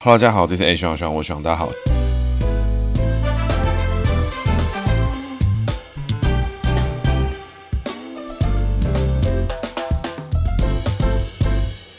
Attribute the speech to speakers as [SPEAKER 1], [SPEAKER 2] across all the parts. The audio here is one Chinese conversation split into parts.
[SPEAKER 1] 哈喽，大家好，这是 A 徐朗，我徐朗，大家好。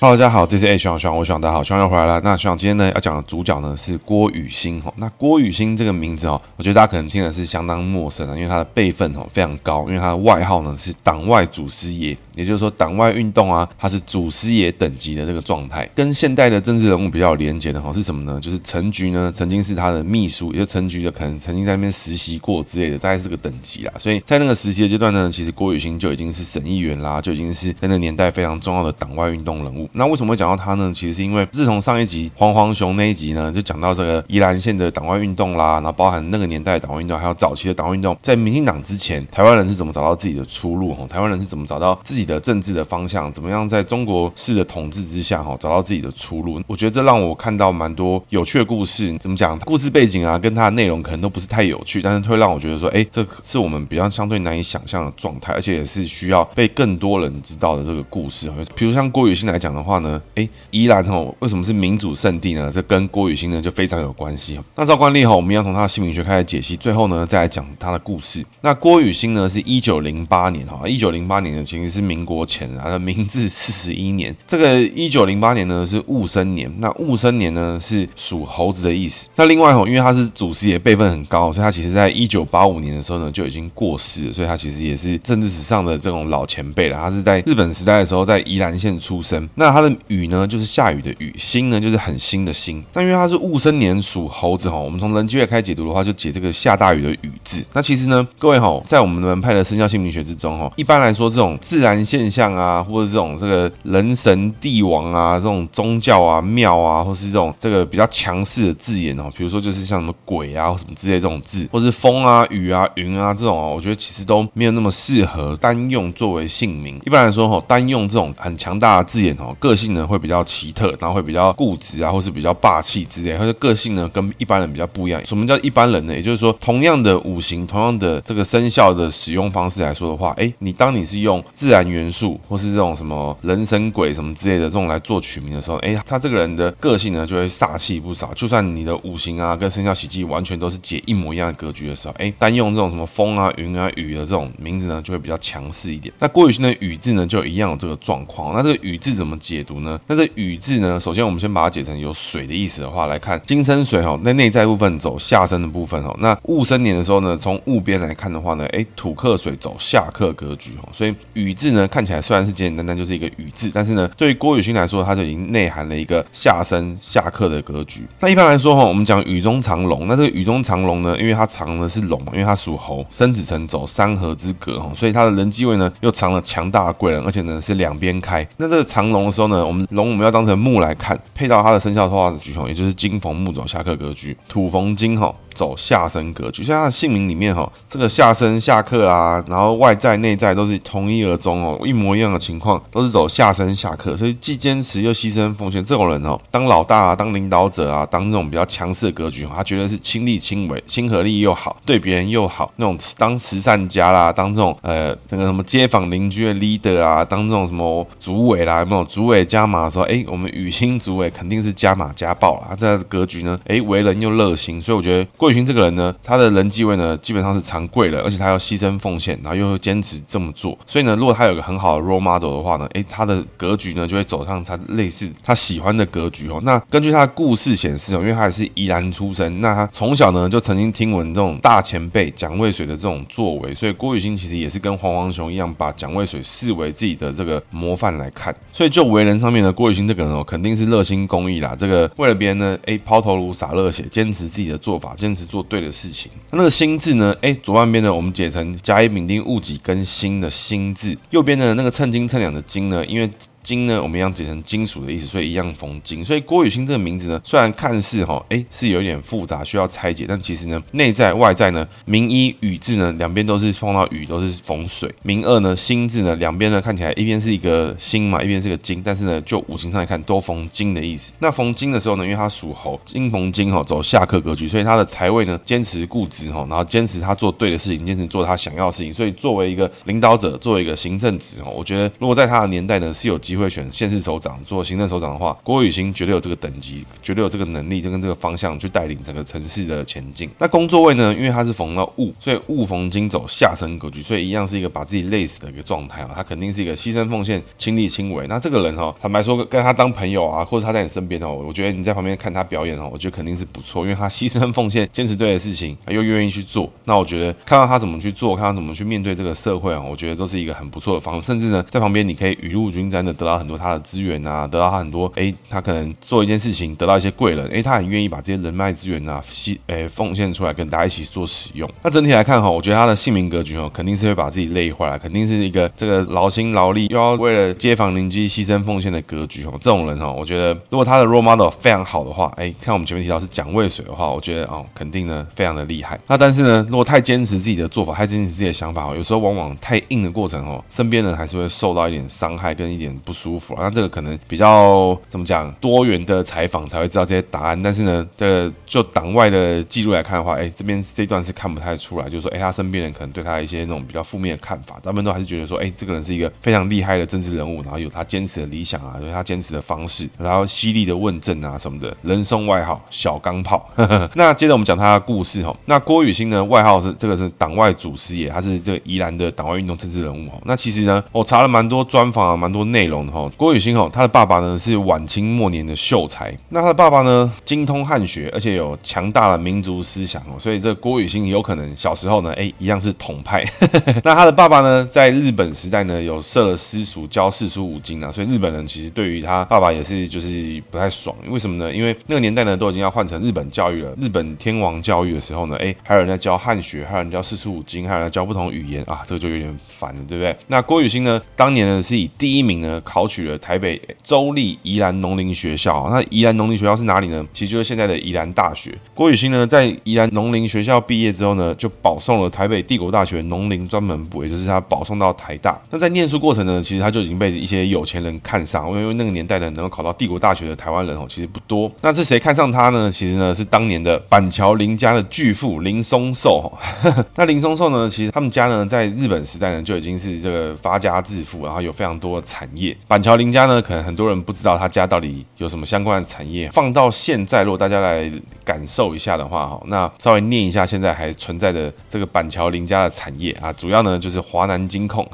[SPEAKER 1] Hello，大家好，这是 A 徐朗，徐朗，我徐朗，大家好，徐朗又回来了。那徐朗今天呢要讲的主角呢是郭雨欣哈。那郭雨欣这个名字哦，我觉得大家可能听的是相当陌生的，因为他的辈分哦非常高，因为他的外号呢是党外祖师爷，也就是说党外运动啊，他是祖师爷等级的这个状态。跟现代的政治人物比较有连结的哈是什么呢？就是陈菊呢曾经是他的秘书，也就陈菊的可能曾经在那边实习过之类的，大概是个等级啦。所以在那个实习的阶段呢，其实郭雨欣就已经是省议员啦，就已经是在那个年代非常重要的党外运动人物。那为什么会讲到他呢？其实是因为自从上一集黄黄熊那一集呢，就讲到这个宜兰县的党外运动啦，然后包含那个年代的党外运动，还有早期的党外运动，在民进党之前，台湾人是怎么找到自己的出路？哈，台湾人是怎么找到自己的政治的方向？怎么样在中国式的统治之下，哈，找到自己的出路？我觉得这让我看到蛮多有趣的故事。怎么讲？故事背景啊，跟它的内容可能都不是太有趣，但是会让我觉得说，哎，这是我们比较相对难以想象的状态，而且也是需要被更多人知道的这个故事。比如像郭雨新来讲的话呢，哎，宜兰。吼为什么是民主圣地呢？这跟郭雨新呢就非常有关系。那照惯例哈，我们要从他的姓名学开始解析，最后呢再来讲他的故事。那郭雨新呢是一九零八年哈，一九零八年呢其实是民国前啊，明治四十一年。这个一九零八年呢是戊申年，那戊申年呢是属猴子的意思。那另外哈，因为他是祖师爷辈分很高，所以他其实在一九八五年的时候呢就已经过世了，所以他其实也是政治史上的这种老前辈了。他是在日本时代的时候在宜兰县出生。那他的雨呢就是下。雨的雨，星呢就是很新的星。那因为它是戊申年属猴子哈，我们从人机月开始解读的话，就解这个下大雨的雨字。那其实呢，各位哈，在我们门派的生肖姓名学之中哈，一般来说这种自然现象啊，或者这种这个人神帝王啊，这种宗教啊庙啊，或是这种这个比较强势的字眼哦，比如说就是像什么鬼啊或什么之类这种字，或是风啊雨啊云啊这种哦，我觉得其实都没有那么适合单用作为姓名。一般来说哈，单用这种很强大的字眼哦，个性呢会比较奇特。然后会比较固执啊，或是比较霸气之类，或者个性呢跟一般人比较不一样。什么叫一般人呢？也就是说，同样的五行，同样的这个生肖的使用方式来说的话，哎，你当你是用自然元素，或是这种什么人神鬼什么之类的这种来做取名的时候，哎，他这个人的个性呢就会煞气不少。就算你的五行啊跟生肖喜忌完全都是解一模一样的格局的时候，哎，单用这种什么风啊、云啊、雨的这种名字呢，就会比较强势一点。那郭雨欣的雨字呢，就一样有这个状况。那这个雨字怎么解读呢？那这雨字。呢，首先我们先把它解成有水的意思的话来看，金生水哈，那内在部分走下生的部分哈，那戊申年的时候呢，从戊边来看的话呢，哎，土克水走下克格局哈，所以雨字呢看起来虽然是简简单单就是一个雨字，但是呢，对于郭雨新来说，它就已经内含了一个下生下克的格局。那一般来说哈，我们讲雨中藏龙，那这个雨中藏龙呢，因为它藏的是龙嘛，因为它属猴，生子辰走三合之格哈，所以它的人际位呢又藏了强大的贵人，而且呢是两边开。那这个藏龙的呢，我们龙我们要当成。木来看，配到它的生肖的话的橘红，也就是金逢木走下克格局，土逢金吼。走下生格局，像他的姓名里面哈，这个下生下克啊，然后外在内在都是同一而终哦，一模一样的情况，都是走下生下克，所以既坚持又牺牲奉献，这种人哦，当老大啊，当领导者啊，当这种比较强势的格局，他觉得是亲力亲为，亲和力又好，对别人又好，那种当慈善家啦，当这种呃那个什么街坊邻居的 leader 啊，当这种什么主委啦，有没有主委加码的时候，哎，我们雨新主委肯定是加码加爆啦，这个格局呢，哎，为人又热心，所以我觉得雨新这个人呢，他的人际位呢，基本上是藏贵了，而且他要牺牲奉献，然后又坚持这么做。所以呢，如果他有个很好的 role model 的话呢，诶，他的格局呢就会走上他类似他喜欢的格局哦。那根据他的故事显示哦，因为他也是宜兰出身，那他从小呢就曾经听闻这种大前辈蒋渭水的这种作为，所以郭雨欣其实也是跟黄黄熊一样，把蒋渭水视为自己的这个模范来看。所以就为人上面呢，郭雨欣这个人哦，肯定是热心公益啦。这个为了别人呢，诶，抛头颅洒热血，坚持自己的做法，坚坚持做对。的事情，那个心字呢？哎，左半边呢，我们解成甲乙丙丁戊己庚辛的辛字，右边的那个称斤称两的斤呢，因为。金呢，我们一样解成金属的意思，所以一样逢金。所以郭雨欣这个名字呢，虽然看似哈，哎，是有点复杂，需要拆解，但其实呢，内在外在呢，名一雨字呢，两边都是碰到雨，都是逢水。名二呢，心字呢，两边呢看起来一边是一个心嘛，一边是个金，但是呢，就五行上来看，都逢金的意思。那逢金的时候呢，因为它属猴，金逢金哈，走下克格局，所以他的财位呢，坚持固执哈，然后坚持他做对的事情，坚持做他想要的事情。所以作为一个领导者，作为一个行政职哈，我觉得如果在他的年代呢，是有机会会选县市首长做行政首长的话，郭雨欣绝对有这个等级，绝对有这个能力，就跟这个方向去带领整个城市的前进。那工作位呢，因为他是逢到戊，所以戊逢金走下升格局，所以一样是一个把自己累死的一个状态啊。他肯定是一个牺牲奉献、亲力亲为。那这个人哈，坦白说，跟他当朋友啊，或者他在你身边哦，我觉得你在旁边看他表演哦，我觉得肯定是不错，因为他牺牲奉献、坚持对的事情，又愿意去做。那我觉得看到他怎么去做，看他怎么去面对这个社会啊，我觉得都是一个很不错的方式。甚至呢，在旁边你可以雨露均沾的得到很多他的资源啊，得到他很多哎，他可能做一件事情得到一些贵人，哎，他很愿意把这些人脉资源啊，吸哎奉献出来跟大家一起做使用。那整体来看哈，我觉得他的姓名格局哦，肯定是会把自己累坏了，肯定是一个这个劳心劳力又要为了街坊邻居牺牲奉献的格局哦。这种人哈，我觉得如果他的 role model 非常好的话，哎，看我们前面提到是蒋渭水的话，我觉得哦，肯定呢非常的厉害。那但是呢，如果太坚持自己的做法，太坚持自己的想法哦，有时候往往太硬的过程哦，身边人还是会受到一点伤害跟一点不舒服啊。那这个可能比较怎么讲，多元的采访才会知道这些答案。但是呢，这就党外的记录来看的话，哎，这边这段是看不太出来，就是说，哎，他身边人可能对他一些那种比较负面的看法，他们都还是觉得说，哎，这个人是一个非常厉害的政治人物，然后有他坚持的理想啊，有他坚持的方式，然后犀利的问政啊什么的，人送外号小钢炮。那接着我们讲他的故事哈，那郭雨欣呢，外号是这个是党外祖师爷，他是这个宜兰的党外运动政治人物哦。那其实呢，我查了蛮多专访啊，蛮多内容的哈。郭雨欣哦，他的爸爸呢是晚清末年的秀才，那他的爸爸呢精通汉学，而且有强大的民族思想哦，所以这郭雨欣有可能小时候呢，哎，一样是统派。那他的爸爸呢，在日本时代呢，有设了私塾教四书五经啊，所以日本人其实对于他爸爸也是就是不太爽，为什么呢？因为那个年代呢，都已经要换成日本教育了，日本天皇教育的时候呢，哎，还有人在教汉学，还有人教四书五经，还有人在教不同语言啊，这个就有点烦了，对不对？那郭雨欣呢，当年呢是以第一名呢考取了台北州立宜兰农林学校。那宜兰农林学校是哪里呢？其实就是现在的宜兰大学。郭雨欣呢，在宜兰农林学校毕业之后呢，就保送了台北帝国大学农林专门部，也就是他保送到台大。那在念书过程呢，其实他就已经被一些有钱人看上，因为那个年代的，能够考到帝国大学的台湾人哦，其实不多。那是谁看上他呢？其实呢，是当年的板桥林家的巨富林松寿。那林松寿呢，其实他们家呢，在日本时代呢，就已经是这个发家致富，然后有非常多的产业。板桥林家呢，可能很多人不知道他家到底有什么相关的产业。放到现在，如果大家来感受一下的话，哈，那稍微念一下现在还存在的这个板桥林家的产业啊，主要呢就是华南金控。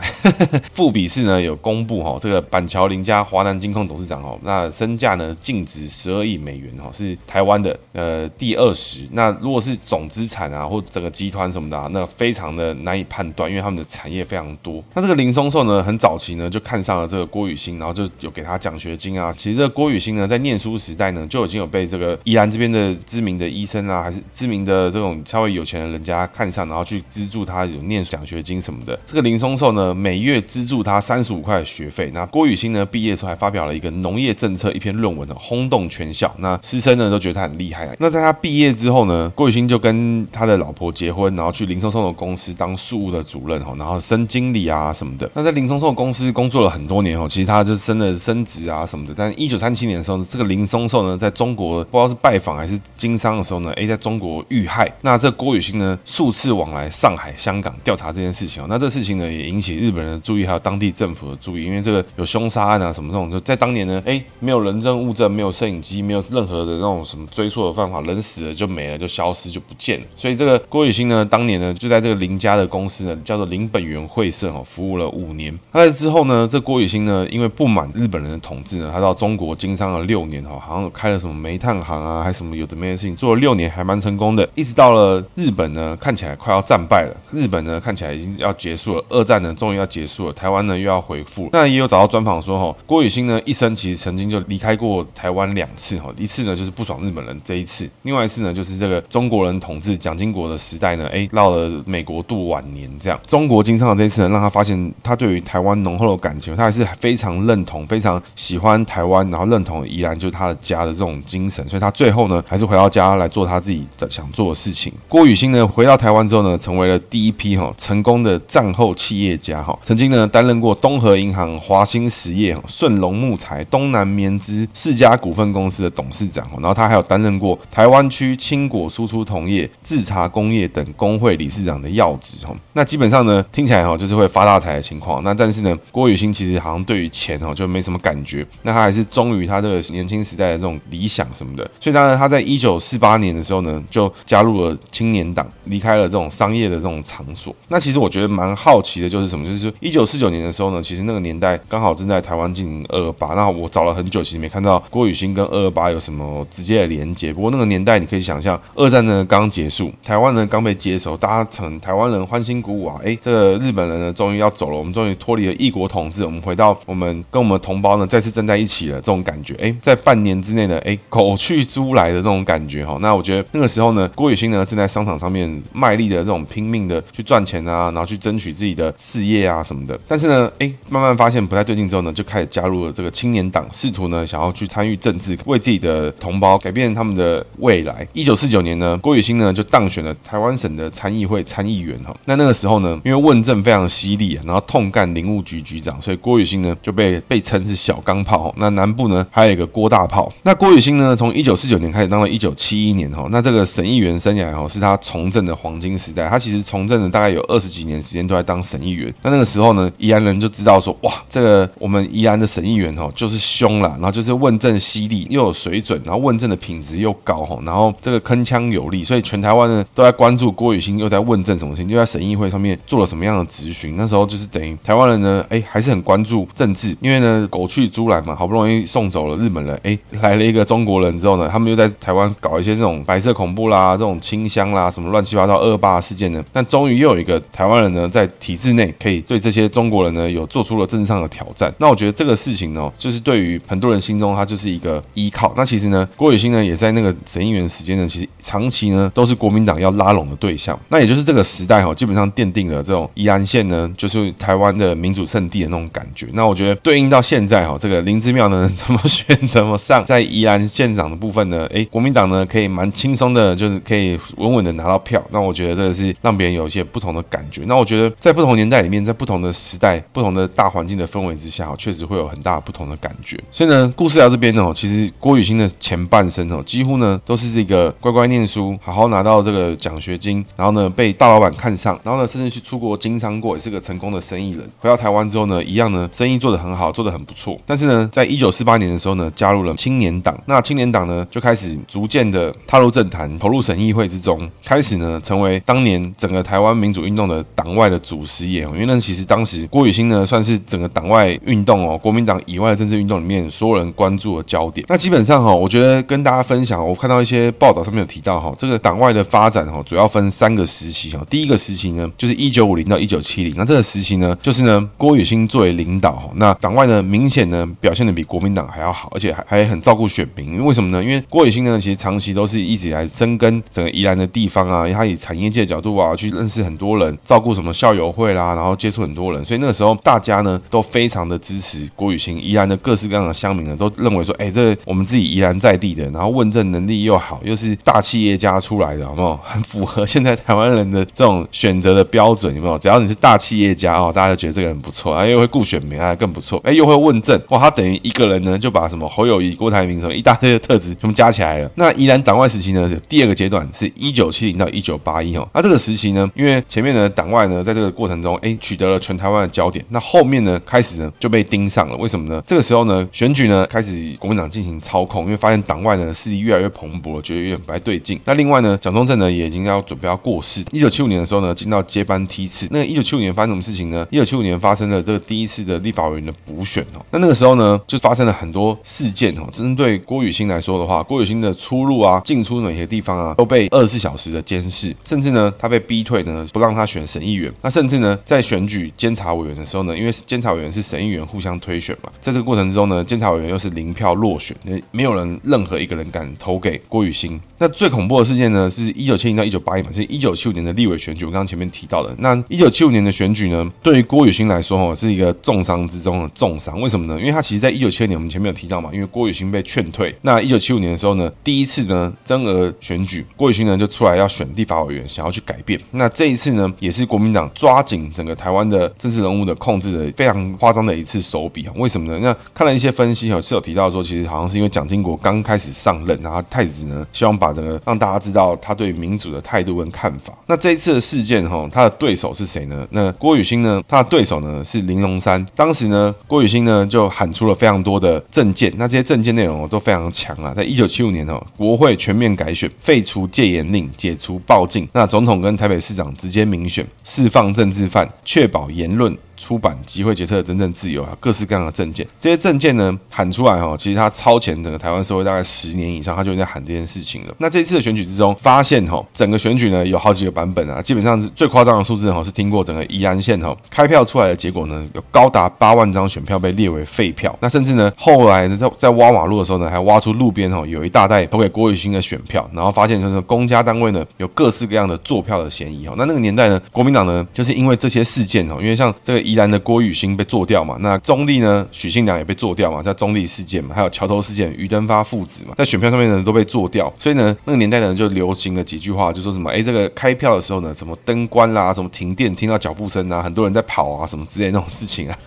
[SPEAKER 1] 富比士呢有公布哈，这个板桥林家华南金控董事长哦，那身价呢净值十二亿美元哈，是台湾的呃第二十。那如果是总资产啊，或整个集团什么的啊，那非常的难以判断，因为他们的产业非常多。那这个林松寿呢，很早期呢就看上了这个郭宇雨欣，然后就有给他奖学金啊。其实这个郭雨欣呢，在念书时代呢，就已经有被这个宜兰这边的知名的医生啊，还是知名的这种稍微有钱的人家看上，然后去资助他有念奖学金什么的。这个林松寿呢，每月资助他三十五块学费。那郭雨欣呢，毕业的时候还发表了一个农业政策一篇论文呢，轰动全校。那师生呢都觉得他很厉害。那在他毕业之后呢，郭雨欣就跟他的老婆结婚，然后去林松寿的公司当庶务的主任哈，然后升经理啊什么的。那在林松寿公司工作了很多年哦，其实他就升了升职啊什么的。但一九三七年的时候呢，这个林松寿呢，在中国不知道是拜访还是经商的时候呢，哎，在中国遇害。那这郭雨欣呢，数次往来上海、香港调查这件事情哦。那这事情呢，也引起日本人的注意，还有当地政府的注意，因为这个有凶杀案啊什么这种，就在当年呢，哎，没有人证物证，没有摄影机，没有任何的那种什么追溯的方法，人死了就没了，就消失就不见了。所以这个郭雨欣呢，当年呢，就在这个林家的公司呢，叫做林本源会社哦，服务了五年。那在之后呢，这郭雨欣呢，因为不满日本人的统治呢，他到中国经商了六年哈，好像开了什么煤炭行啊，还什么有的没的事情，做了六年还蛮成功的。一直到了日本呢，看起来快要战败了，日本呢看起来已经要结束了，二战呢终于要结束了，台湾呢又要恢复。那也有找到专访说哈，郭雨欣呢一生其实曾经就离开过台湾两次哈，一次呢就是不爽日本人这一次，另外一次呢就是这个中国人统治蒋经国的时代呢，哎，到了美国度晚年这样。中国经商的这一次呢，让他发现他对于台湾浓厚的感情，他还是非非常认同、非常喜欢台湾，然后认同宜兰就是他的家的这种精神，所以他最后呢还是回到家来做他自己的想做的事情。郭雨欣呢回到台湾之后呢，成为了第一批哈成功的战后企业家哈，曾经呢担任过东和银行、华兴实业、顺隆木材、东南棉织四家股份公司的董事长，然后他还有担任过台湾区青果输出同业、制茶工业等工会理事长的要职哈。那基本上呢听起来哈就是会发大财的情况，那但是呢郭雨欣其实好像对于钱哦就没什么感觉，那他还是忠于他这个年轻时代的这种理想什么的，所以当然他在一九四八年的时候呢就加入了青年党，离开了这种商业的这种场所。那其实我觉得蛮好奇的就是什么，就是一九四九年的时候呢，其实那个年代刚好正在台湾进行二二八，那我找了很久，其实没看到郭雨欣跟二二八有什么直接的连接。不过那个年代你可以想象，二战呢刚结束，台湾呢刚被接收，大家很台湾人欢欣鼓舞啊，哎，这个日本人呢终于要走了，我们终于脱离了异国统治，我们回到我们跟我们同胞呢再次站在一起了，这种感觉，哎，在半年之内呢，哎，狗去猪来的那种感觉哈。那我觉得那个时候呢，郭雨欣呢正在商场上面卖力的这种拼命的去赚钱啊，然后去争取自己的事业啊什么的。但是呢，哎，慢慢发现不太对劲之后呢，就开始加入了这个青年党，试图呢想要去参与政治，为自己的同胞改变他们的未来。一九四九年呢，郭雨欣呢就当选了台湾省的参议会参议员哈。那那个时候呢，因为问政非常犀利啊，然后痛干林务局局长，所以郭雨欣呢就被被称是小钢炮。那南部呢还有一个郭大炮。那郭雨欣呢从一九四九年开始当了一九七一年哈，那这个省议员生涯哈是他从政的黄金时代。他其实从政了大概有二十几年时间都在当省议员。那那个时候呢，宜安人就知道说，哇，这个我们宜安的省议员哦，就是凶啦，然后就是问政犀利，又有水准，然后问政的品质又高哈，然后这个铿锵有力，所以全台湾呢都在关注郭雨欣又在问政什么事情，就在省议会上面做了什么样的质询。那时候就是等于台湾人呢，哎，还是很关注政因为呢，狗去猪来嘛，好不容易送走了日本人，哎，来了一个中国人之后呢，他们又在台湾搞一些这种白色恐怖啦，这种清乡啦，什么乱七八糟恶霸事件呢。但终于又有一个台湾人呢，在体制内可以对这些中国人呢，有做出了政治上的挑战。那我觉得这个事情呢，就是对于很多人心中，他就是一个依靠。那其实呢，郭雨欣呢，也在那个省议员时间呢，其实长期呢，都是国民党要拉拢的对象。那也就是这个时代哈，基本上奠定了这种宜兰县呢，就是台湾的民主圣地的那种感觉。那我觉得对应到现在哈，这个林之妙呢，怎么选怎么上，在宜兰县长的部分呢，哎，国民党呢，可以蛮轻松的，就是可以稳稳的拿到票。那我觉得这个是让别人有一些不同的感觉。那我觉得在不同年代里面，在不同的时代、不同的大环境的氛围之下，确实会有很大不同的感觉。所以呢，故事聊这边呢，其实郭雨欣的前半生哦，几乎呢都是这个乖乖念书，好好拿到这个奖学金，然后呢被大老板看上，然后呢甚至去出国经商过，也是个成功的生意人。回到台湾之后呢，一样呢生意做得很好，做得很不错。但是呢，在一九四八年的时候呢，加入了青年党。那青年党呢就开始逐渐的踏入政坛，投入省议会之中，开始呢成为当年整个台湾民主运动的党外的祖师爷。因为那其实当时郭雨欣呢算是整个党外运动哦，国民党以外的政治运动里面所有人关注的焦点。那基本上哈，我觉得跟大家分享，我看到一些报道上面有提到哈，这个党外的发展哈，主要分三个时期哈。第一个时期呢，就是一九五零到一九七零，那这个时期呢，就是呢郭雨欣作为领导哈，那党外呢明显呢表现的比国民党还要好，而且还还很照顾选民。因为什么呢？因为郭雨欣呢，其实长期都是一直来深耕整个宜兰的地方啊，因为他以产业界的角度啊，去认识很多人，照顾什么校友会啦，然后接触很多人，所以那个时候大家呢都非常的支持郭雨欣。宜兰的各式各样的乡民呢，都认为说，哎，这我们自己宜兰在地的，然后问政能力又好，又是大企业家出来的，好不好？很符合现在台湾人的这种选择的标准，有没有？只要你是大企业家哦，大家就觉得这个人不错，啊，又会顾选民啊，更不错，哎，又会问政，哇，他等于一个人呢就把什么侯友谊、郭台铭什么一大堆的特质全部加起来了。那宜兰党外时期呢，第二个阶段，是一九七零到一九八一哦。那这个时期呢，因为前面的党外呢，在这个过程中，哎，取得了全台湾的焦点。那后面呢，开始呢就被盯上了。为什么呢？这个时候呢，选举呢开始国民党进行操控，因为发现党外呢势力越来越蓬勃，觉得有点不太对劲。那另外呢，蒋中正呢也已经要准备要过世。一九七五年的时候呢，进到接班梯次。那一九七五年发生什么事情呢？一九七五年发生了这个第一次的立法委员的补选哦。那那个时候呢，就发生了很多事件哦。针对郭雨欣来说的话，郭雨欣的出入啊、进出哪些地方啊，都被二十四小时的监视，甚至呢，他被逼退呢，不让他选省议员。那甚至呢，在选举监察委员的时候呢，因为监察委员是省议员互相推选嘛，在这个过程之中呢，监察委员又是零票落选，没有人任何一个人敢投给郭雨欣。那最恐怖的事件呢，是一九七零到一九八一嘛，是一九七五年的立委选举。我刚刚前面提到的，那一九七五年的选举呢，对于郭雨欣来说哦，是一个重伤之中的重伤。为什么呢？因为他其实在一九七二年，我们前面有提到嘛，因为郭雨欣被劝退。那一九七五年的时候呢，第一次呢增额选举，郭雨欣呢就出来要选立法委员，想要去改变。那这一次呢，也是国民党抓紧整个台湾的政治人物的控制的非常夸张的一次手笔啊。为什么呢？那看了一些分析哈，是有提到说，其实好像是因为蒋经国刚开始上任，然后太子呢希望把整个让大家知道他对民主的态度跟看法。那这一次的事件哈，他的对手是谁呢？那郭雨欣呢，他的对手呢是林龙山。当时呢，郭雨新呢就喊出了非常多的政见，那这些政见内容都非常强啊。在一九七五年哦，国会全面改选，废除戒严令，解除暴禁，那总统跟台北市长直接民选，释放政治犯，确保言论。出版集会决策的真正自由啊，各式各样的政见，这些政见呢喊出来哈，其实他超前整个台湾社会大概十年以上，他就在喊这件事情了。那这一次的选举之中，发现哈，整个选举呢有好几个版本啊，基本上是最夸张的数字哈，是听过整个宜安县哦开票出来的结果呢，有高达八万张选票被列为废票。那甚至呢，后来呢在在挖马路的时候呢，还挖出路边哈有一大袋投给郭雨新的选票，然后发现就是公家单位呢有各式各样的作票的嫌疑哈。那那个年代呢，国民党呢就是因为这些事件哈，因为像这个。宜兰的郭雨新被做掉嘛？那中立呢？许信良也被做掉嘛？叫中立事件嘛？还有桥头事件，余登发父子嘛，在选票上面呢都被做掉。所以呢，那个年代呢就流行了几句话，就说什么：哎，这个开票的时候呢，什么灯关啦，什么停电，听到脚步声啊，很多人在跑啊，什么之类的那种事情啊，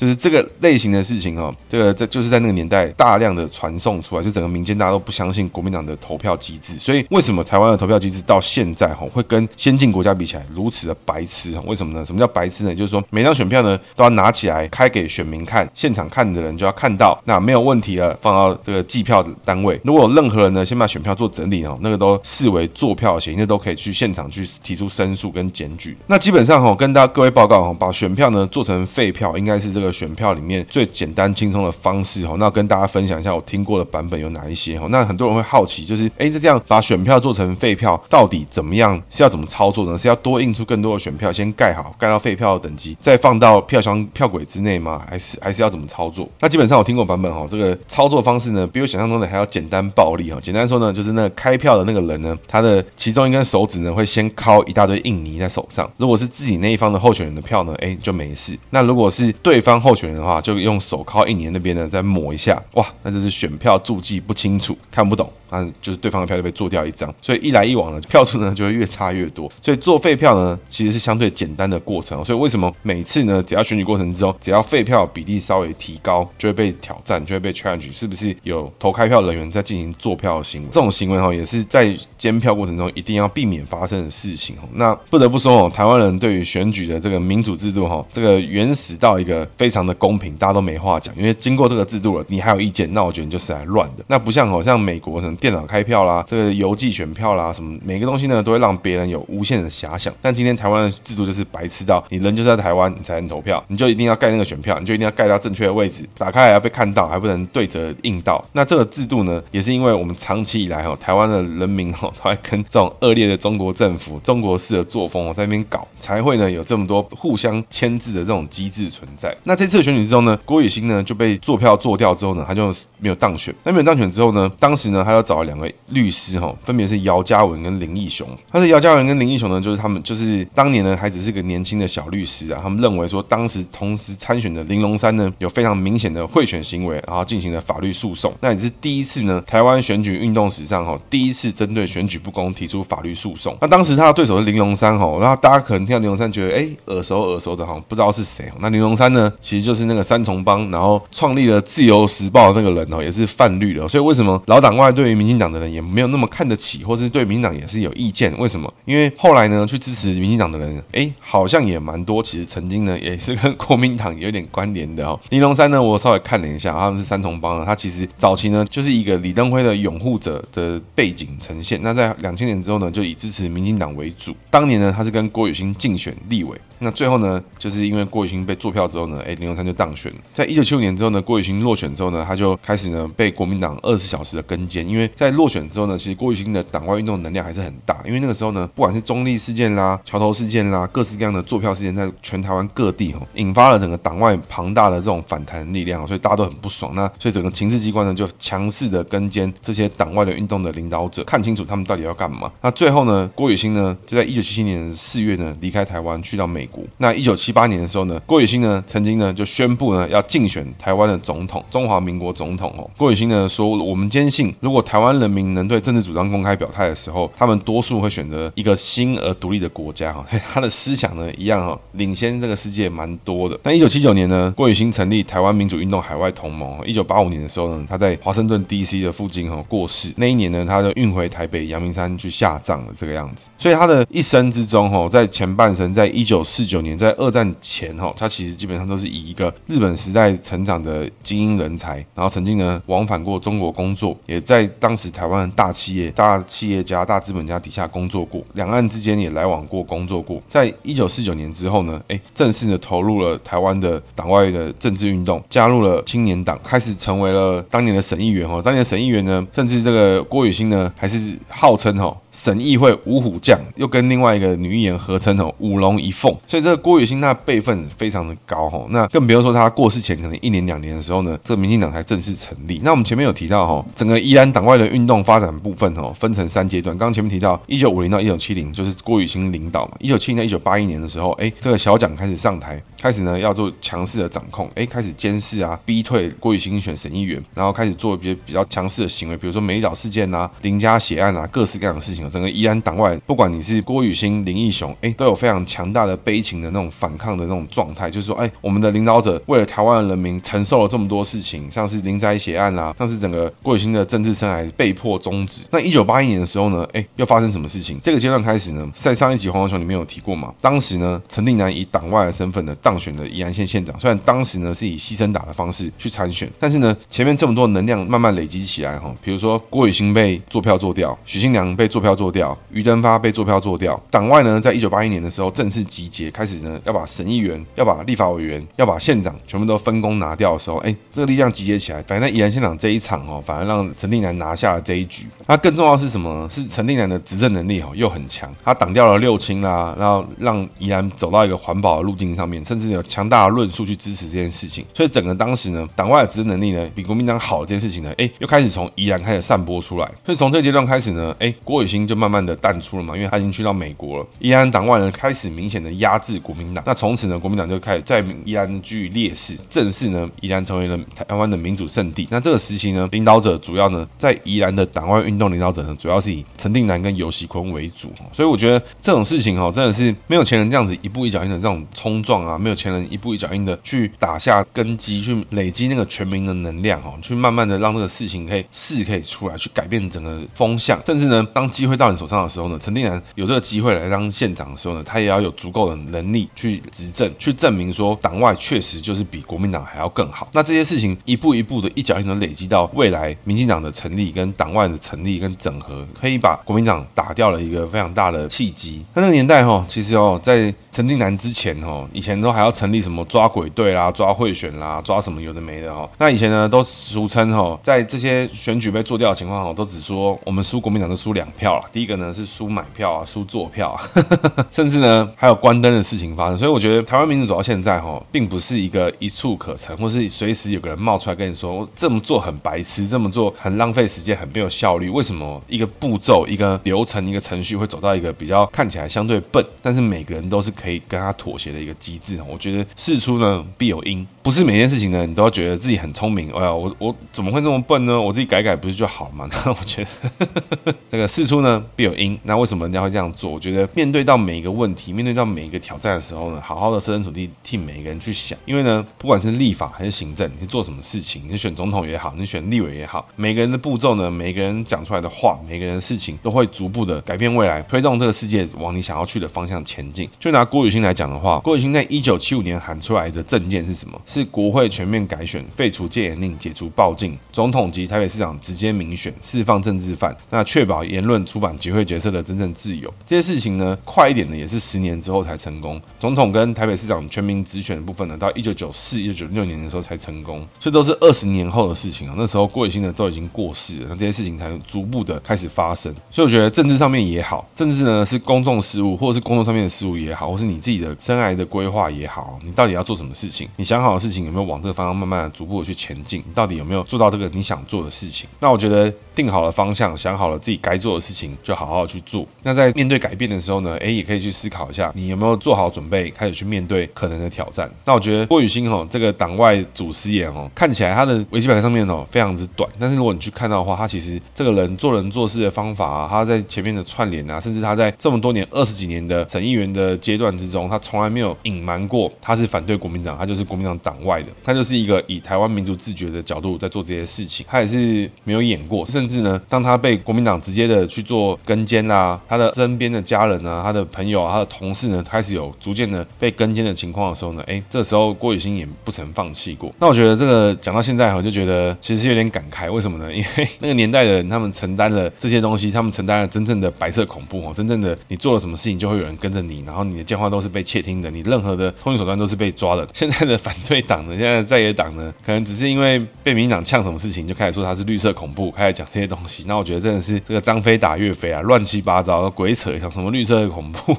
[SPEAKER 1] 就是这个类型的事情哦。这个在就是在那个年代大量的传送出来，就整个民间大家都不相信国民党的投票机制。所以为什么台湾的投票机制到现在哈会跟先进国家比起来如此的白痴哈？为什么呢？什么叫白痴呢？就是说每张选票呢都要拿起来开给选民看，现场看的人就要看到，那没有问题了，放到这个计票的单位。如果有任何人呢先把选票做整理哦，那个都视为作票嫌疑，那都可以去现场去提出申诉跟检举。那基本上哈，跟大家各位报告哈，把选票呢做成废票，应该是这个选票里面最简单轻松的方式哈。那跟大家分享一下我听过的版本有哪一些哈。那很多人会好奇，就是哎，这这样把选票做成废票，到底怎么样？是要怎么操作呢？是要多印出更多的选票，先盖好，盖到废票的等级，再放到票箱。票轨之内吗？还是还是要怎么操作？那基本上我听过版本哈，这个操作方式呢，比我想象中的还要简单暴力哈。简单说呢，就是那个开票的那个人呢，他的其中一根手指呢会先敲一大堆印泥在手上。如果是自己那一方的候选人的票呢，哎就没事。那如果是对方候选人的话，就用手敲印泥那边呢再抹一下，哇，那就是选票注记不清楚，看不懂。那，就是对方的票就被做掉一张，所以一来一往呢，票数呢就会越差越多。所以做废票呢，其实是相对简单的过程。所以为什么每次呢，只要选举过程之中，只要废票比例稍微提高，就会被挑战，就会被 challenge，是不是有投开票人员在进行做票的行为？这种行为哈，也是在监票过程中一定要避免发生的事情。那不得不说哦，台湾人对于选举的这个民主制度哈，这个原始到一个非非常的公平，大家都没话讲。因为经过这个制度了，你还有意见，那我觉得你就是来乱的。那不像好像美国什么电脑开票啦，这个邮寄选票啦，什么每个东西呢，都会让别人有无限的遐想。但今天台湾的制度就是白痴到，你人就在台湾，你才能投票，你就一定要盖那个选票，你就一定要盖到正确的位置，打开还要被看到，还不能对折印到。那这个制度呢，也是因为我们长期以来哈，台湾的人民哈，都在跟这种恶劣的中国政府、中国式的作风哦在那边搞，才会呢有这么多互相牵制的这种机制存在。那这次的选举之后呢，郭雨欣呢就被作票做掉之后呢，他就没有当选。那没有当选之后呢，当时呢他要找了两个。律师哈，分别是姚嘉文跟林义雄。但是姚嘉文跟林义雄呢，就是他们就是当年呢还只是个年轻的小律师啊。他们认为说，当时同时参选的林龙三呢，有非常明显的贿选行为，然后进行了法律诉讼。那也是第一次呢，台湾选举运动史上哈，第一次针对选举不公提出法律诉讼。那当时他的对手是林龙三哈，然后大家可能听到林龙三觉得哎耳熟耳熟的哈，不知道是谁。那林龙三呢，其实就是那个三重帮，然后创立了自由时报那个人哦，也是泛绿的。所以为什么老党外对于民进党的人也没有那么看得起，或是对民进党也是有意见。为什么？因为后来呢，去支持民进党的人，哎，好像也蛮多。其实曾经呢，也是跟国民党有点关联的哦。林龙山呢，我稍微看了一下，他们是三重帮的。他其实早期呢，就是一个李登辉的拥护者的背景呈现。那在两千年之后呢，就以支持民进党为主。当年呢，他是跟郭雨欣竞选立委。那最后呢，就是因为郭雨欣被坐票之后呢，哎，林龙山就当选。在一九七五年之后呢，郭雨欣落选之后呢，他就开始呢被国民党二十小时的跟监。因为在落选之后呢，其实郭雨欣的党外运动能量还是很大。因为那个时候呢，不管是中立事件啦、桥头事件啦，各式各样的坐票事件，在全台湾各地哈，引发了整个党外庞大的这种反弹力量，所以大家都很不爽。那所以整个情治机关呢，就强势的跟监这些党外的运动的领导者，看清楚他们到底要干嘛。那最后呢，郭雨欣呢，就在一九七七年四月呢离开台湾，去到美国。那一九七八年的时候呢，郭雨欣呢曾经呢就宣布呢要竞选台湾的总统，中华民国总统哦。郭雨欣呢说，我们坚信，如果台湾人民能对政治主张公开表态的时候，他们多数会选择一个新而独立的国家哈。他的思想呢一样哈，领先这个世界蛮多的。那一九七九年呢，郭雨欣成立台湾民主运动海外同盟。一九八五年的时候呢，他在华盛顿 D.C. 的附近哈过世。那一年呢，他就运回台北阳明山去下葬了这个样子。所以他的一生之中哈，在前半生，在一九四四九年，在二战前哈，他其实基本上都是以一个日本时代成长的精英人才，然后曾经呢往返过中国工作，也在当时台湾大企业、大企业家、大资本家底下工作过，两岸之间也来往过工作过。在一九四九年之后呢，哎，正式的投入了台湾的党外的政治运动，加入了青年党，开始成为了当年的省议员哦。当年的省议员呢，甚至这个郭雨欣呢，还是号称哦。省议会五虎将，又跟另外一个女议员合称哦，五龙一凤，所以这个郭雨欣他辈分非常的高哈，那更不用说他过世前可能一年两年的时候呢，这个民进党才正式成立。那我们前面有提到哈，整个宜兰党外的运动发展部分哈，分成三阶段。刚刚前面提到一九五零到一九七零，就是郭雨欣领导嘛。一九七零到一九八一年的时候，哎，这个小蒋开始上台，开始呢要做强势的掌控，哎，开始监视啊，逼退郭雨欣选省议员，然后开始做一些比较强势的行为，比如说美岛事件啊、林家血案啊，各式各样的事情。整个宜兰党外，不管你是郭雨欣、林义雄，哎，都有非常强大的背悲情的那种反抗的那种状态，就是说，哎，我们的领导者为了台湾的人民承受了这么多事情，像是林宅血案啊，像是整个郭雨欣的政治生涯被迫终止。那一九八一年的时候呢，哎，又发生什么事情？这个阶段开始呢，在上一集《黄黄熊》里面有提过嘛，当时呢，陈定南以党外的身份呢当选了宜兰县县长，虽然当时呢是以牺牲打的方式去参选，但是呢，前面这么多能量慢慢累积起来哈，比如说郭雨欣被坐票做掉，许信良被坐票做掉，于登发被坐票做掉，党外呢，在一九八一年的时候正式集结，也开始呢要把省议员、要把立法委员、要把县长全部都分工拿掉的时候，哎，这个力量集结起来，反正在宜兰县长这一场哦，反而让陈定南拿下了这一局。那更重要是什么？是陈定南的执政能力哦又很强，他挡掉了六亲啦，然后让宜兰走到一个环保的路径上面，甚至有强大的论述去支持这件事情。所以整个当时呢，党外的执政能力呢比国民党好这件事情呢，哎，又开始从宜兰开始散播出来。所以从这个阶段开始呢，哎，郭雨欣就慢慢的淡出了嘛，因为他已经去到美国了。宜兰党外呢开始明显的压压制国民党，那从此呢，国民党就开始在宜兰居于劣势，正式呢，宜兰成为了台湾的民主圣地。那这个时期呢，领导者主要呢，在宜兰的党外运动领导者呢，主要是以陈定南跟游锡堃为主。所以我觉得这种事情哦，真的是没有前人这样子一步一脚印的这种冲撞啊，没有前人一步一脚印的去打下根基，去累积那个全民的能量哦，去慢慢的让这个事情可以势可以出来，去改变整个风向，甚至呢，当机会到你手上的时候呢，陈定南有这个机会来当县长的时候呢，他也要有足够的能力去执政，去证明说党外确实就是比国民党还要更好。那这些事情一步一步的一脚印的累积到未来，民进党的成立跟党外的成立跟整合，可以把国民党打掉了一个非常大的契机。那那个年代哈，其实哦，在陈定南之前哦，以前都还要成立什么抓鬼队啦、抓贿选啦、抓什么有的没的哈。那以前呢，都俗称哈，在这些选举被做掉的情况下，都只说我们输国民党都输两票了。第一个呢是输买票啊，输做票啊。甚至呢，还有关灯的事情发生，所以我觉得台湾民主走到现在哈，并不是一个一蹴可成，或是随时有个人冒出来跟你说，我这么做很白痴，这么做很浪费时间，很没有效率。为什么一个步骤、一个流程、一个程序会走到一个比较看起来相对笨，但是每个人都是可以跟他妥协的一个机制？我觉得事出呢必有因，不是每件事情呢你都要觉得自己很聪明。哎呀，我我怎么会这么笨呢？我自己改改不是就好吗？那 我觉得 这个事出呢必有因。那为什么人家会这样做？我觉得面对到每一个问题，面对到每一个挑战的时候呢，好好的设身处地替每一个人去想，因为呢，不管是立法还是行政，你做什么事情，你选总统也好，你选立委也好，每个人的步骤呢，每个人讲出来的话，每个人的事情都会逐步的改变未来，推动这个世界往你想要去的方向前进。就拿郭雨新来讲的话，郭雨新在一九七五年喊出来的政见是什么？是国会全面改选，废除戒严令，解除报禁，总统及台北市长直接民选，释放政治犯，那确保言论、出版、集会、结社的真正自由。这些事情呢，快一点的也是十年之后才成功。总统跟台北市长全民直选的部分呢，到一九九四、一九九六年的时候才成功，所以都是二十年后的事情啊。那时候郭伟新呢都已经过世了，那这些事情才逐步的开始发生。所以我觉得政治上面也好，政治呢是公众事务，或者是工作上面的事务也好，或是你自己的生涯的规划也好，你到底要做什么事情？你想好事情有没有往这个方向慢慢的逐步的去前进？到底有没有做到这个你想做的事情？那我觉得定好了方向，想好了自己该做的事情，就好好去做。那在面对改变的时候呢，诶，也可以去思考一下，你有没有做好准备，开始去面对可能的挑战。那我觉得郭雨欣哦，这个党外祖师爷哦，看起来他的维基百科上面哦非常之短，但是如果你去看到的话，他其实这个人做人做事的方法啊，他在前面的串联啊，甚至他在这么多年二十几年的省议员的阶段之中，他从来没有隐瞒过他是反对国民党，他就是国民党党党外的，他就是一个以台湾民族自觉的角度在做这些事情，他也是没有演过，甚至呢，当他被国民党直接的去做跟监啦，他的身边的家人啊，他的朋友啊，他的同事呢，开始有逐渐的被跟监的情况的时候呢，哎，这时候郭雨欣也不曾放弃过。那我觉得这个讲到现在，我就觉得其实是有点感慨，为什么呢？因为那个年代的人，他们承担了这些东西，他们承担了真正的白色恐怖哦，真正的你做了什么事情，就会有人跟着你，然后你的电话都是被窃听的，你任何的通讯手段都是被抓的。现在的反对党呢，现在的在野党呢，可能只是因为被民党呛什么事情，就开始说他是绿色恐怖，开始讲这些东西。那我觉得真的是这个张飞打岳飞啊，乱七八糟，鬼扯一下什么绿色恐怖，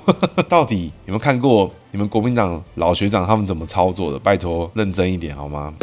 [SPEAKER 1] 到底有没有看过你们国民党老学长他们怎么操作的？拜托认真一点好吗？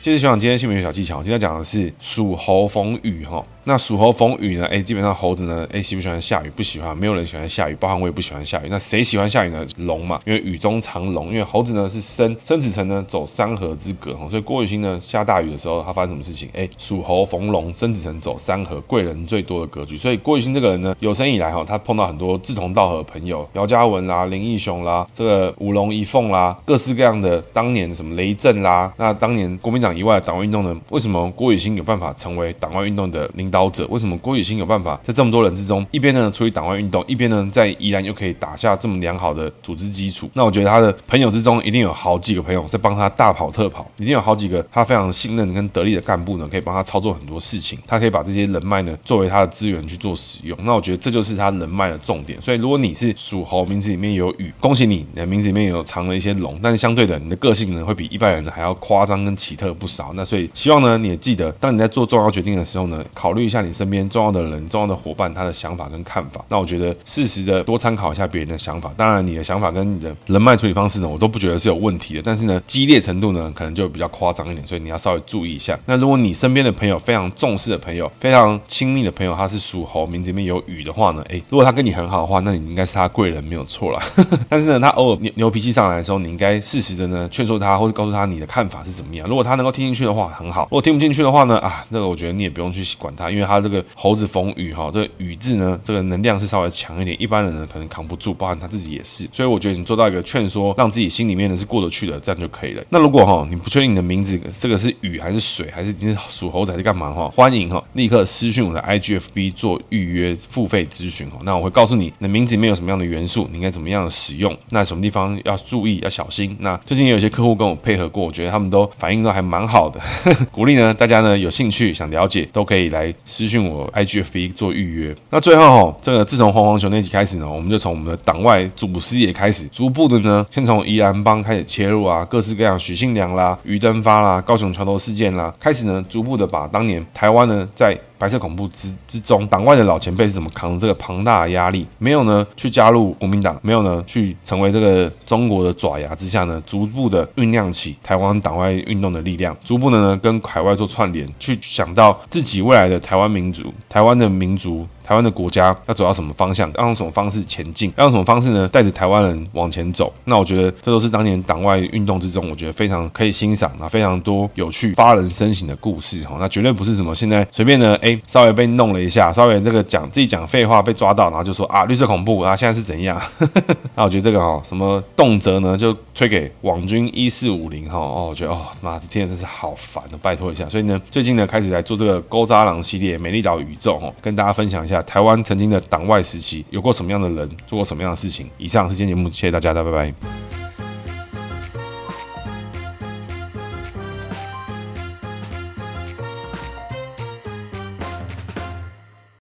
[SPEAKER 1] 接着，学长今天新闻小技巧，今天讲的是属猴逢雨哈。那属猴逢雨呢？哎，基本上猴子呢，哎，喜不喜欢下雨？不喜欢，没有人喜欢下雨，包含我也不喜欢下雨。那谁喜欢下雨呢？龙嘛，因为雨中藏龙。因为猴子呢是生生子辰呢走三合之隔哈，所以郭雨欣呢下大雨的时候，他发生什么事情？哎，属猴逢龙，生子辰走三合，贵人最多的格局。所以郭雨欣这个人呢，有生以来哈，他碰到很多志同道合的朋友，姚嘉文啦、林义雄啦、这个五龙一凤啦，各式各样的当年什么雷震啦，那当年国民党以外的党外运动呢，为什么郭雨欣有办法成为党外运动的领导？者为什么郭雨欣有办法在这么多人之中，一边呢处理党外运动，一边呢在宜兰又可以打下这么良好的组织基础？那我觉得他的朋友之中一定有好几个朋友在帮他大跑特跑，一定有好几个他非常信任跟得力的干部呢，可以帮他操作很多事情。他可以把这些人脉呢作为他的资源去做使用。那我觉得这就是他人脉的重点。所以如果你是属猴，名字里面有雨，恭喜你，你的名字里面有藏了一些龙，但是相对的，你的个性呢会比一般人还要夸张跟奇特不少。那所以希望呢你也记得，当你在做重要决定的时候呢，考虑一下你身边重要的人、重要的伙伴，他的想法跟看法。那我觉得适时的多参考一下别人的想法。当然，你的想法跟你的人脉处理方式呢，我都不觉得是有问题的。但是呢，激烈程度呢，可能就比较夸张一点，所以你要稍微注意一下。那如果你身边的朋友非常重视的朋友、非常亲密的朋友，他是属猴，名字里面有雨的话呢，诶，如果他跟你很好的话，那你应该是他贵人没有错啦。但是呢，他偶尔牛牛脾气上来的时候，你应该适时的呢劝说他，或者告诉他你的看法是怎么样。如果他能够听进去的话，很好；如果听不进去的话呢，啊，那个我觉得你也不用去管他，因为他这个猴子逢雨哈。这个雨字呢，这个能量是稍微强一点，一般人呢可能扛不住，包含他自己也是。所以我觉得你做到一个劝说，让自己心里面呢是过得去的，这样就可以了。那如果哈你不确定你的名字这个是雨还是水，还是你是属猴子还是干嘛哈，欢迎哈立刻私讯我的 IGFB 做预约付费咨询哈。那我会告诉你，你的名字里面有什么样的元素，你应该怎么样的使用，那什么地方要注意要小心。那最近也有些客户跟我配合过，我觉得他们都反应都还蛮好的，鼓励呢大家呢有兴趣想了解都可以来私讯我 IGFB 做。预约。那最后哈，这个自从黄黄球那集开始呢，我们就从我们的党外祖师爷开始，逐步的呢，先从宜兰帮开始切入啊，各式各样许信良啦、余登发啦、高雄桥头事件啦，开始呢，逐步的把当年台湾呢在白色恐怖之之中，党外的老前辈是怎么扛这个庞大的压力？没有呢，去加入国民党，没有呢，去成为这个中国的爪牙之下呢，逐步的酝酿起台湾党外运动的力量，逐步的呢，跟海外做串联，去想到自己未来的台湾民族，台湾的民族。台湾的国家要走到什么方向？要用什么方式前进？要用什么方式呢？带着台湾人往前走。那我觉得这都是当年党外运动之中，我觉得非常可以欣赏啊，非常多有趣、发人深省的故事哈。那绝对不是什么现在随便呢哎，稍微被弄了一下，稍微这个讲自己讲废话被抓到，然后就说啊绿色恐怖啊，现在是怎样？那我觉得这个哈，什么动辄呢就推给网军一四五零哈哦，我觉得哦妈的天，真是好烦的，拜托一下。所以呢，最近呢开始来做这个勾渣郎系列，美丽岛宇宙哈，跟大家分享一下。台湾曾经的党外时期有过什么样的人，做过什么样的事情？以上是今天节目，谢谢大家，拜拜。